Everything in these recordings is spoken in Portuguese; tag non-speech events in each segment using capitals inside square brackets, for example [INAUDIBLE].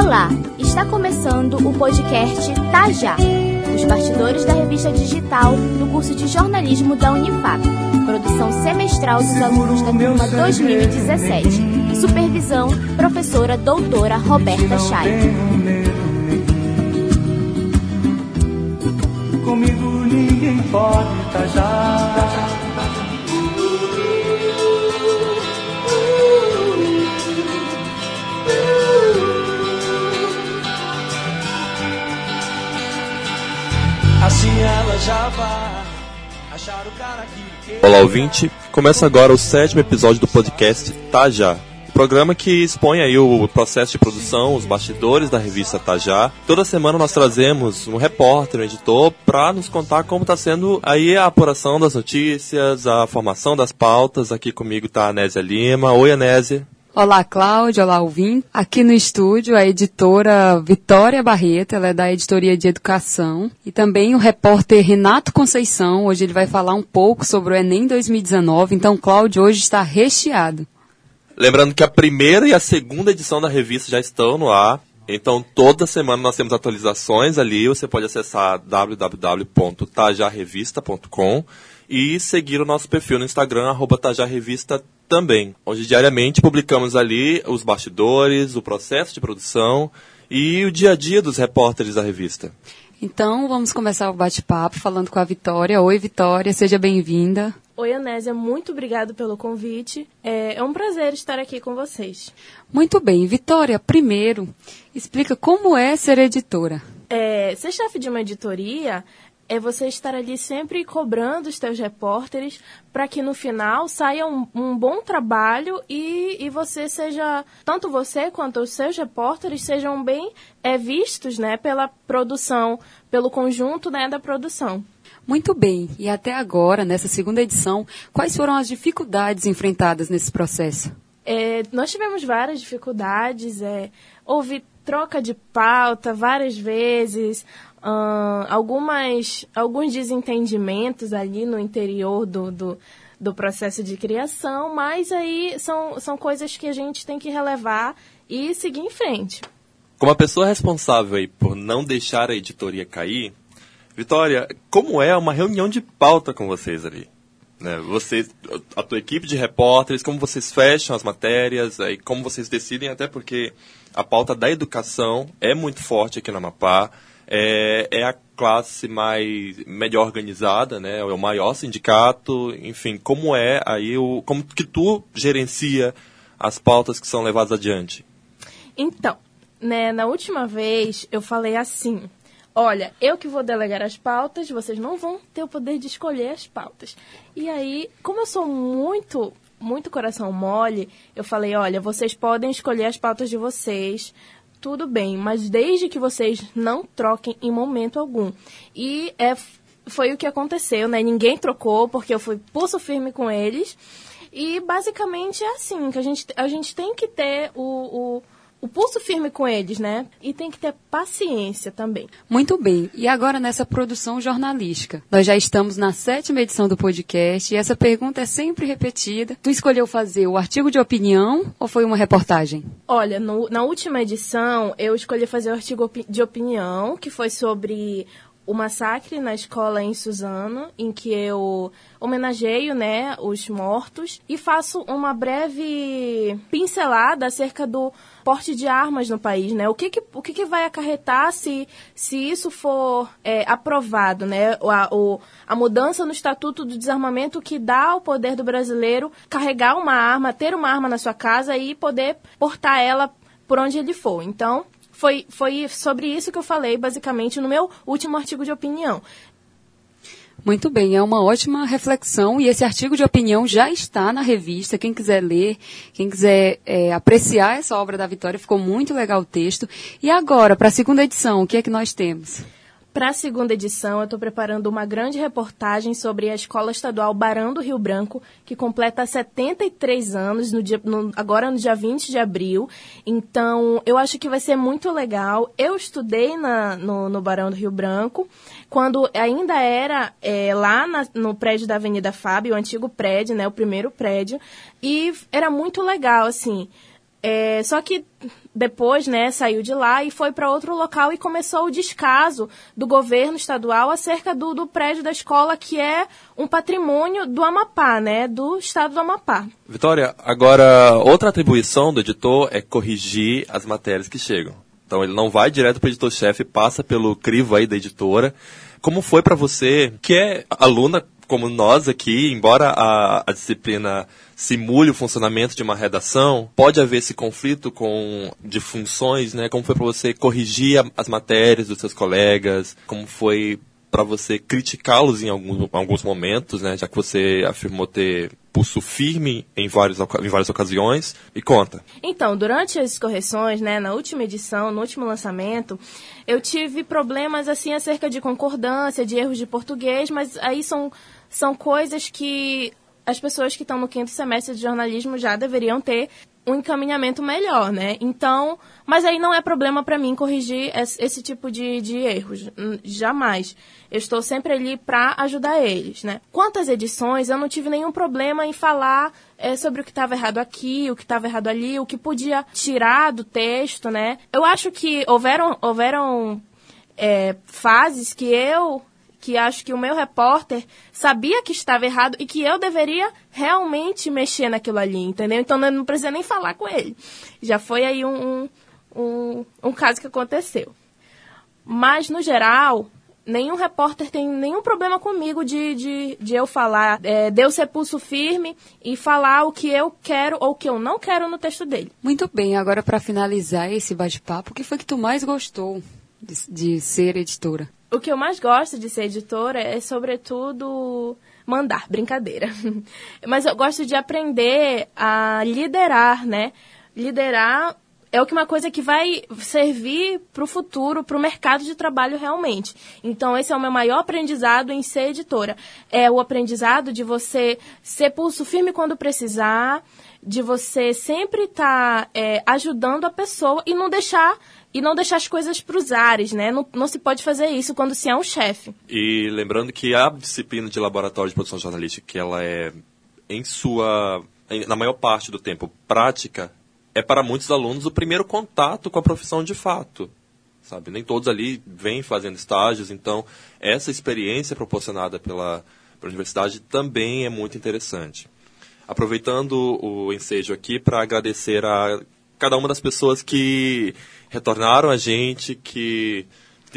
Olá, está começando o podcast Tajá, os bastidores da revista digital do curso de jornalismo da Unifap, produção semestral dos alunos da turma 2017. Supervisão, professora doutora Roberta Chay. Comigo ninguém pode tajar. Olá, ouvinte. Começa agora o sétimo episódio do podcast Tajá. Programa que expõe aí o processo de produção, os bastidores da revista Tajá. Toda semana nós trazemos um repórter, um editor, para nos contar como está sendo aí a apuração das notícias, a formação das pautas. Aqui comigo está a Anésia Lima. Oi, Anésia. Olá, Cláudia. Olá, ouvinte. Aqui no estúdio, a editora Vitória Barreto, ela é da Editoria de Educação. E também o repórter Renato Conceição. Hoje ele vai falar um pouco sobre o Enem 2019. Então, Cláudio, hoje está recheado. Lembrando que a primeira e a segunda edição da revista já estão no ar. Então, toda semana nós temos atualizações ali. Você pode acessar www.tajarrevista.com e seguir o nosso perfil no Instagram, arroba também, onde diariamente publicamos ali os bastidores, o processo de produção e o dia a dia dos repórteres da revista. Então, vamos começar o bate-papo falando com a Vitória. Oi, Vitória, seja bem-vinda. Oi, Anésia, muito obrigado pelo convite. É, é um prazer estar aqui com vocês. Muito bem, Vitória, primeiro, explica como é ser editora. É, ser chefe de uma editoria é você estar ali sempre cobrando os teus repórteres para que no final saia um, um, bom trabalho e, e você seja, tanto você quanto os seus repórteres sejam bem é, vistos né, pela produção, pelo conjunto né, da produção. Muito bem. E até agora, nessa segunda edição, quais foram as dificuldades enfrentadas nesse processo? É, nós tivemos várias dificuldades. É, houve troca de pauta várias vezes, uh, algumas, alguns desentendimentos ali no interior do, do, do, processo de criação, mas aí são, são coisas que a gente tem que relevar e seguir em frente. Como a pessoa responsável por não deixar a editoria cair, Vitória, como é uma reunião de pauta com vocês ali? Né? Vocês, a tua equipe de repórteres, como vocês fecham as matérias, aí, como vocês decidem, até porque a pauta da educação é muito forte aqui no Amapá é, é a classe mais melhor organizada, né? É o maior sindicato, enfim, como é aí o como que tu gerencia as pautas que são levadas adiante? Então, né, na última vez eu falei assim: olha, eu que vou delegar as pautas, vocês não vão ter o poder de escolher as pautas. E aí, como eu sou muito, muito coração mole, eu falei, olha, vocês podem escolher as pautas de vocês, tudo bem, mas desde que vocês não troquem em momento algum. E é, foi o que aconteceu, né? Ninguém trocou, porque eu fui pulso firme com eles. E basicamente é assim, que a gente, a gente tem que ter o, o o pulso firme com eles, né? E tem que ter paciência também. Muito bem. E agora nessa produção jornalística. Nós já estamos na sétima edição do podcast e essa pergunta é sempre repetida. Tu escolheu fazer o artigo de opinião ou foi uma reportagem? Olha, no, na última edição eu escolhi fazer o artigo de opinião, que foi sobre o massacre na escola em Suzano, em que eu homenageio né, os mortos e faço uma breve pincelada acerca do porte de armas no país, né? O que, que o que, que, vai acarretar se, se isso for é, aprovado, né? A, o, a mudança no Estatuto do Desarmamento que dá ao poder do brasileiro carregar uma arma, ter uma arma na sua casa e poder portar ela por onde ele for. Então, foi, foi sobre isso que eu falei, basicamente, no meu último artigo de opinião. Muito bem, é uma ótima reflexão e esse artigo de opinião já está na revista. Quem quiser ler, quem quiser é, apreciar essa obra da Vitória, ficou muito legal o texto. E agora, para a segunda edição, o que é que nós temos? Para a segunda edição, eu estou preparando uma grande reportagem sobre a Escola Estadual Barão do Rio Branco, que completa 73 anos, no dia, no, agora no dia 20 de abril. Então, eu acho que vai ser muito legal. Eu estudei na, no, no Barão do Rio Branco, quando ainda era é, lá na, no prédio da Avenida Fábio, o antigo prédio, né, o primeiro prédio, e era muito legal, assim É, só que depois, né, saiu de lá e foi para outro local e começou o descaso do governo estadual acerca do, do prédio da escola que é um patrimônio do Amapá, né, do estado do Amapá. Vitória, agora outra atribuição do editor é corrigir as matérias que chegam. Então ele não vai direto para o editor-chefe, passa pelo crivo aí da editora. Como foi para você, que é aluna como nós aqui, embora a, a disciplina simule o funcionamento de uma redação, pode haver esse conflito com de funções, né? Como foi para você corrigir as matérias dos seus colegas? Como foi para você criticá-los em alguns, alguns momentos, né? Já que você afirmou ter pulso firme em, vários, em várias ocasiões. E conta. Então, durante as correções, né, na última edição, no último lançamento, eu tive problemas assim acerca de concordância, de erros de português, mas aí são, são coisas que as pessoas que estão no quinto semestre de jornalismo já deveriam ter um encaminhamento melhor, né? Então, mas aí não é problema para mim corrigir esse, tipo de, de, erros, jamais. Eu estou sempre ali para ajudar eles, né? Quanto às edições, eu não tive nenhum problema em falar é, sobre o que estava errado aqui, o que estava errado ali, o que podia tirar do texto, né? Eu acho que houveram, houveram é, fases que eu que acho que o meu repórter sabia que estava errado e que eu deveria realmente mexer naquilo ali, entendeu? Então eu não precisa nem falar com ele. Já foi aí um, um, um caso que aconteceu. Mas, no geral, nenhum repórter tem nenhum problema comigo de, de, de eu falar, é, de eu ser pulso firme e falar o que eu quero ou o que eu não quero no texto dele. Muito bem, agora para finalizar esse bate-papo, o que foi que tu mais gostou de, de ser editora? O que eu mais gosto de ser editora é, sobretudo, mandar, brincadeira. [LAUGHS] Mas eu gosto de aprender a liderar, né? Liderar é uma coisa que vai servir para o futuro, para o mercado de trabalho realmente. Então, esse é o meu maior aprendizado em ser editora. É o aprendizado de você ser pulso firme quando precisar, de você sempre estar tá, é, ajudando a pessoa e não deixar e não deixar as coisas para os ares, né? Não, não se pode fazer isso quando se é um chefe. E lembrando que a disciplina de laboratório de produção jornalística, que ela é, em sua, na maior parte do tempo, prática, é para muitos alunos o primeiro contato com a profissão de fato. Sabe? Nem todos ali vêm fazendo estágios, então essa experiência proporcionada pela, pela universidade também é muito interessante. Aproveitando o ensejo aqui para agradecer a cada uma das pessoas que retornaram a gente, que,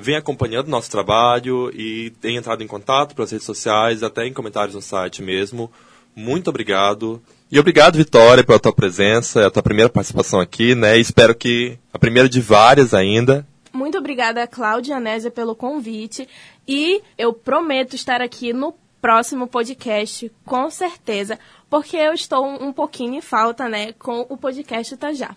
vem acompanhando nosso trabalho e tem entrado em contato pelas redes sociais, até em comentários no site mesmo. Muito obrigado. E obrigado, Vitória, pela tua presença, a tua primeira participação aqui, né? espero que a primeira de várias ainda. Muito obrigada, Cláudia Anésia, pelo convite. E eu prometo estar aqui no próximo podcast, com certeza, porque eu estou um pouquinho em falta, né, com o podcast Itajá.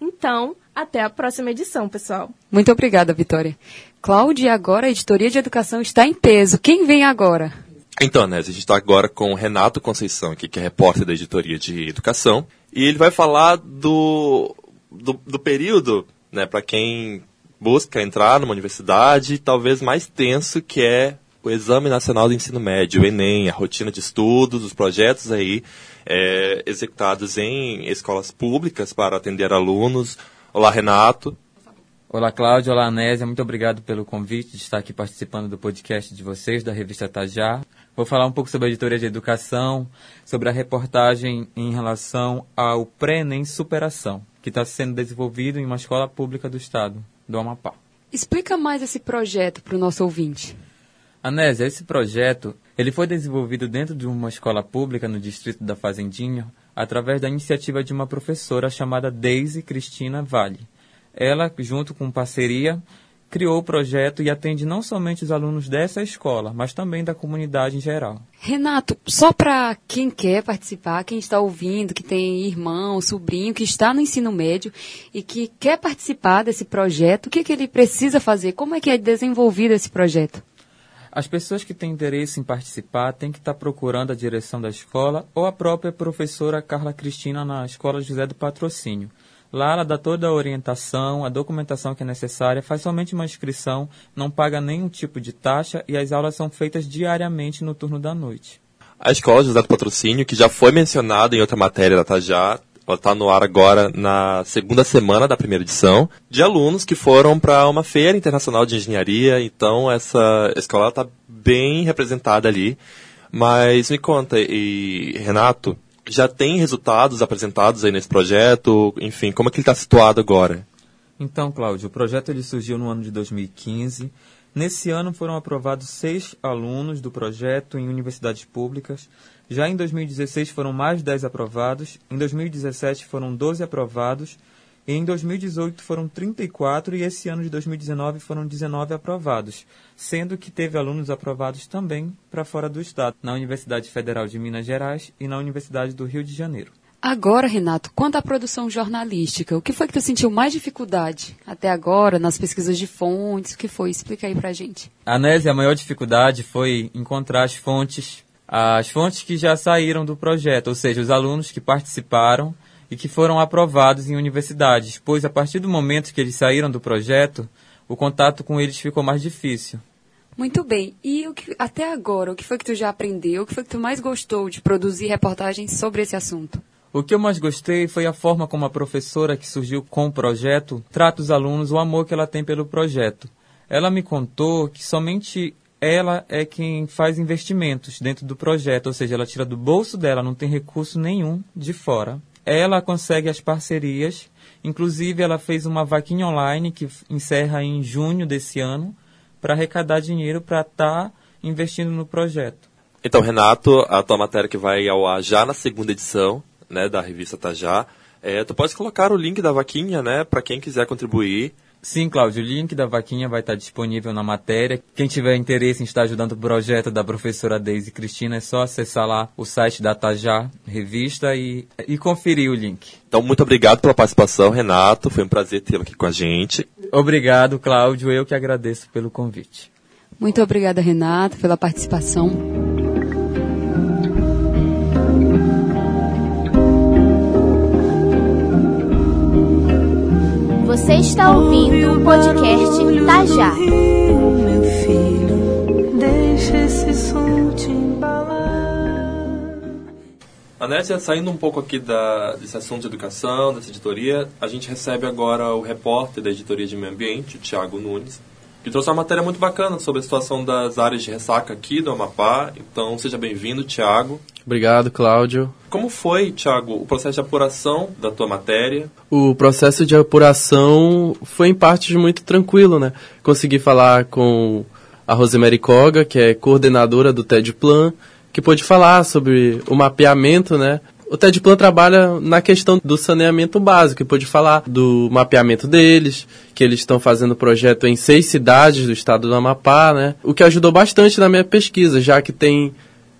Então, até a próxima edição, pessoal. Muito obrigada, Vitória. Cláudia, agora a editoria de educação está em peso. Quem vem agora? Então, né, a gente está agora com o Renato Conceição, aqui, que é repórter da editoria de educação, e ele vai falar do, do, do período, né, para quem busca entrar numa universidade, talvez mais tenso, que é o Exame Nacional do Ensino Médio, o Enem, a rotina de estudos, os projetos aí é, executados em escolas públicas para atender alunos, Olá, Renato. Olá, Cláudio. Olá, Anésia. Muito obrigado pelo convite de estar aqui participando do podcast de vocês, da revista Tajá. Vou falar um pouco sobre a editoria de educação, sobre a reportagem em relação ao pré-ENEM Superação, que está sendo desenvolvido em uma escola pública do estado do Amapá. Explica mais esse projeto para o nosso ouvinte. Anésia, esse projeto ele foi desenvolvido dentro de uma escola pública no distrito da Fazendinha, através da iniciativa de uma professora chamada Daisy Cristina Vale. Ela, junto com parceria, criou o projeto e atende não somente os alunos dessa escola, mas também da comunidade em geral. Renato, só para quem quer participar, quem está ouvindo, que tem irmão, sobrinho, que está no ensino médio e que quer participar desse projeto, o que, que ele precisa fazer? Como é que é desenvolvido esse projeto? As pessoas que têm interesse em participar têm que estar procurando a direção da escola ou a própria professora Carla Cristina na Escola José do Patrocínio. Lá ela dá toda a orientação, a documentação que é necessária, faz somente uma inscrição, não paga nenhum tipo de taxa e as aulas são feitas diariamente no turno da noite. A Escola José do Patrocínio, que já foi mencionada em outra matéria da Tajá, Ela está no ar agora na segunda semana da primeira edição, de alunos que foram para uma feira internacional de engenharia. Então, essa escola está bem representada ali. Mas me conta, e Renato, já tem resultados apresentados aí nesse projeto? Enfim, como é que ele está situado agora? Então, Cláudio, o projeto ele surgiu no ano de 2015. Nesse ano foram aprovados seis alunos do projeto em universidades públicas. Já em 2016 foram mais de 10 aprovados. Em 2017 foram 12 aprovados. E em 2018 foram 34 e esse ano de 2019 foram 19 aprovados, sendo que teve alunos aprovados também para fora do estado, na Universidade Federal de Minas Gerais e na Universidade do Rio de Janeiro. Agora, Renato, quanto à produção jornalística, o que foi que tu sentiu mais dificuldade até agora nas pesquisas de fontes? O que foi? Explica aí pra gente. A Nésia, a maior dificuldade foi encontrar as fontes, as fontes que já saíram do projeto, ou seja, os alunos que participaram e que foram aprovados em universidades, pois a partir do momento que eles saíram do projeto, o contato com eles ficou mais difícil. Muito bem. E o que, até agora, o que foi que tu já aprendeu? O que foi que tu mais gostou de produzir reportagens sobre esse assunto? O que eu mais gostei foi a forma como a professora que surgiu com o projeto trata os alunos, o amor que ela tem pelo projeto. Ela me contou que somente ela é quem faz investimentos dentro do projeto, ou seja, ela tira do bolso dela, não tem recurso nenhum de fora. Ela consegue as parcerias, inclusive ela fez uma vaquinha online que encerra em junho desse ano para arrecadar dinheiro para estar tá investindo no projeto. Então, Renato, a tua matéria que vai ao ar já na segunda edição, né, da revista Tajá. É, tu pode colocar o link da vaquinha, né, para quem quiser contribuir. Sim, Cláudio, o link da vaquinha vai estar disponível na matéria. Quem tiver interesse em estar ajudando o projeto da professora Deise Cristina, é só acessar lá o site da Tajá Revista e, e conferir o link. Então, muito obrigado pela participação, Renato. Foi um prazer tê-lo aqui com a gente. Obrigado, Cláudio. Eu que agradeço pelo convite. Muito obrigada, Renato, pela participação. Você está ouvindo o podcast Tajá. Meu filho, deixa esse som te Anésia, saindo um pouco aqui da, desse assunto de educação, dessa editoria, a gente recebe agora o repórter da editoria de meio ambiente, o Tiago Nunes, que trouxe uma matéria muito bacana sobre a situação das áreas de ressaca aqui do Amapá. Então, seja bem-vindo, Tiago. Obrigado, Cláudio. Como foi, Tiago, o processo de apuração da tua matéria? O processo de apuração foi, em parte, muito tranquilo, né? Consegui falar com a Rosemary Koga, que é coordenadora do TED Plan, que pôde falar sobre o mapeamento, né? O TED Plan trabalha na questão do saneamento básico, e pôde falar do mapeamento deles, que eles estão fazendo projeto em seis cidades do estado do Amapá, né? O que ajudou bastante na minha pesquisa, já que tem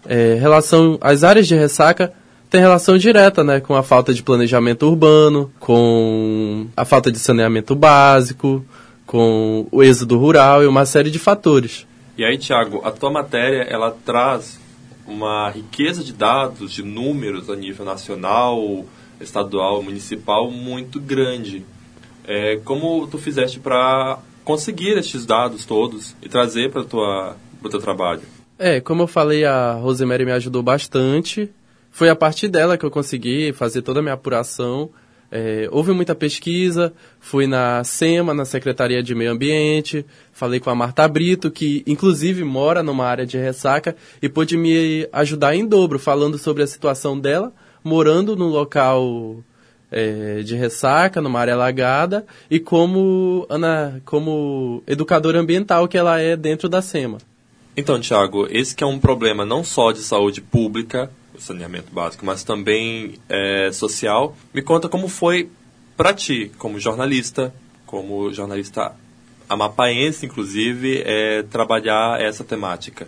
é, relação, as áreas de ressaca tem relação direta, né, com a falta de planejamento urbano, com a falta de saneamento básico, com o êxodo rural e uma série de fatores. E aí, Tiago, a tua matéria, ela traz uma riqueza de dados, de números a nível nacional, estadual, municipal muito grande. É, como tu fizeste para conseguir estes dados todos e trazer para o teu trabalho? É, como eu falei, a Rosemary me ajudou bastante. Foi a partir dela que eu consegui fazer toda a minha apuração. É, houve muita pesquisa, fui na SEMA, na Secretaria de Meio Ambiente, falei com a Marta Brito, que inclusive mora numa área de ressaca, e pôde me ajudar em dobro, falando sobre a situação dela, morando num local é, de ressaca, numa área alagada, e como, Ana, como educadora ambiental que ela é dentro da SEMA. Então, Tiago, esse que é um problema não só de saúde pública, saneamento básico, mas também é, social. Me conta como foi para ti, como jornalista, como jornalista amapaense, inclusive, é, trabalhar essa temática.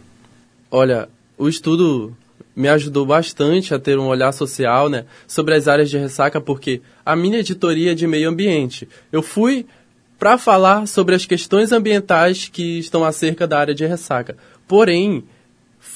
Olha, o estudo me ajudou bastante a ter um olhar social né, sobre as áreas de ressaca, porque a minha editoria é de meio ambiente. Eu fui para falar sobre as questões ambientais que estão acerca da área de ressaca. Porém,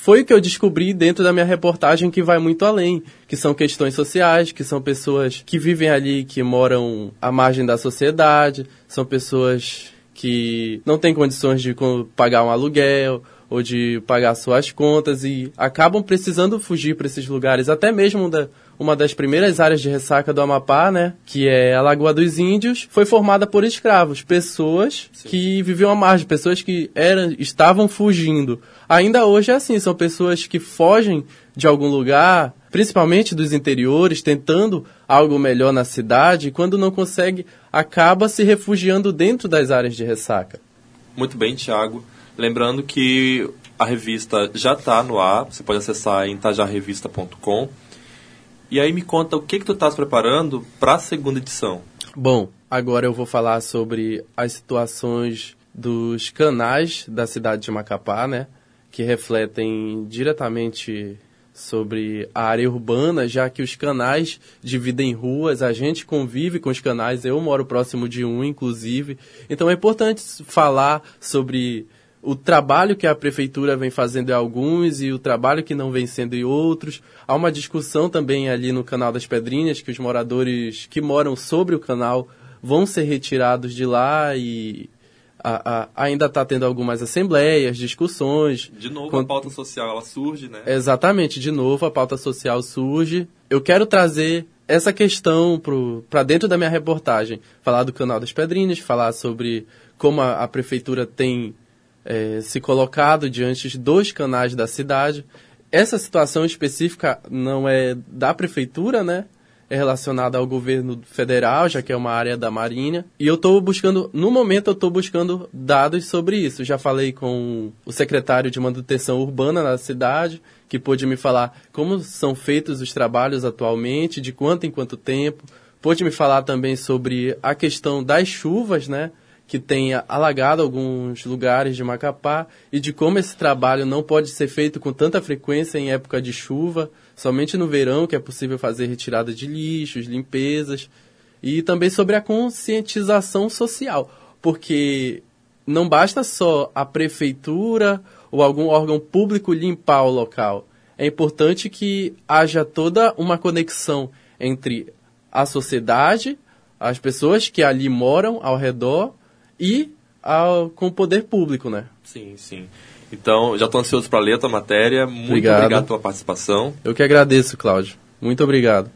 foi o que eu descobri dentro da minha reportagem que vai muito além, que são questões sociais, que são pessoas que vivem ali, que moram à margem da sociedade, são pessoas que não têm condições de pagar um aluguel ou de pagar suas contas e acabam precisando fugir para esses lugares, até mesmo da, uma das primeiras áreas de ressaca do Amapá, né, que é a Lagoa dos Índios, foi formada por escravos, pessoas Sim. que viviam à margem, pessoas que eram, estavam fugindo. Ainda hoje é assim, são pessoas que fogem de algum lugar, principalmente dos interiores, tentando algo melhor na cidade, e quando não consegue, acaba se refugiando dentro das áreas de ressaca. Muito bem, Tiago. Lembrando que a revista já está no ar, você pode acessar em tajarrevista.com. E aí me conta o que, que tu estás preparando para a segunda edição. Bom, agora eu vou falar sobre as situações dos canais da cidade de Macapá, né? Que refletem diretamente sobre a área urbana, já que os canais dividem ruas, a gente convive com os canais, eu moro próximo de um, inclusive. Então é importante falar sobre o trabalho que a prefeitura vem fazendo em alguns e o trabalho que não vem sendo em outros. Há uma discussão também ali no canal das Pedrinhas que os moradores que moram sobre o canal vão ser retirados de lá e a, a, ainda está tendo algumas assembleias, discussões. De novo a pauta social ela surge, né? Exatamente, de novo a pauta social surge. Eu quero trazer essa questão para dentro da minha reportagem, falar do canal das Pedrinhas, falar sobre como a, a prefeitura tem é, se colocado diante dos canais da cidade. Essa situação específica não é da prefeitura, né? É relacionada ao governo federal, já que é uma área da Marinha. E eu estou buscando, no momento, eu estou buscando dados sobre isso. Já falei com o secretário de manutenção urbana na cidade, que pôde me falar como são feitos os trabalhos atualmente, de quanto em quanto tempo. Pôde me falar também sobre a questão das chuvas, né? Que tenha alagado alguns lugares de Macapá e de como esse trabalho não pode ser feito com tanta frequência em época de chuva, somente no verão que é possível fazer retirada de lixos, limpezas, e também sobre a conscientização social, porque não basta só a prefeitura ou algum órgão público limpar o local. É importante que haja toda uma conexão entre a sociedade, as pessoas que ali moram ao redor e ao, com o poder público, né? Sim, sim. Então, já estou ansioso para ler a tua matéria. Muito obrigado. obrigado pela participação. Eu que agradeço, Cláudio. Muito obrigado.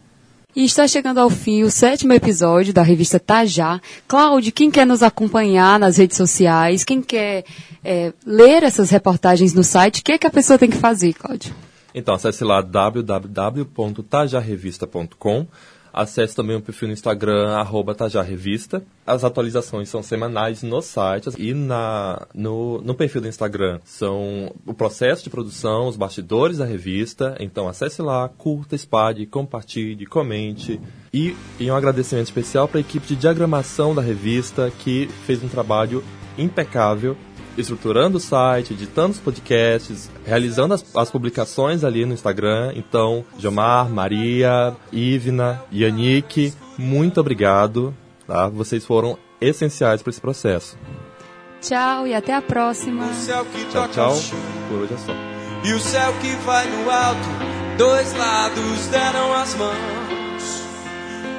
E está chegando ao fim o sétimo episódio da revista Tajá. Cláudio, quem quer nos acompanhar nas redes sociais, quem quer é, ler essas reportagens no site, o que, é que a pessoa tem que fazer, Cláudio? Então, acesse lá www.tajarrevista.com. Acesse também o perfil no Instagram, arroba. As atualizações são semanais no site e na, no, no perfil do Instagram são o processo de produção, os bastidores da revista. Então acesse lá, curta, espalhe, compartilhe, comente. E, e um agradecimento especial para a equipe de diagramação da revista que fez um trabalho impecável estruturando o site, editando os podcasts, realizando as, as, publicações ali no Instagram. Então, Jomar, Maria, Ivna, Yannick, muito obrigado. Tá? Vocês foram essenciais para esse processo. Tchau e até a próxima. tchau, tchau. Por hoje é só. E o céu que vai no alto, dois lados deram as mãos,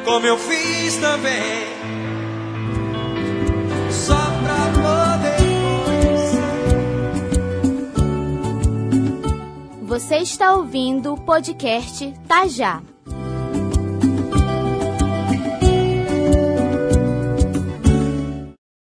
como eu fiz também. Você está ouvindo o podcast Tajá.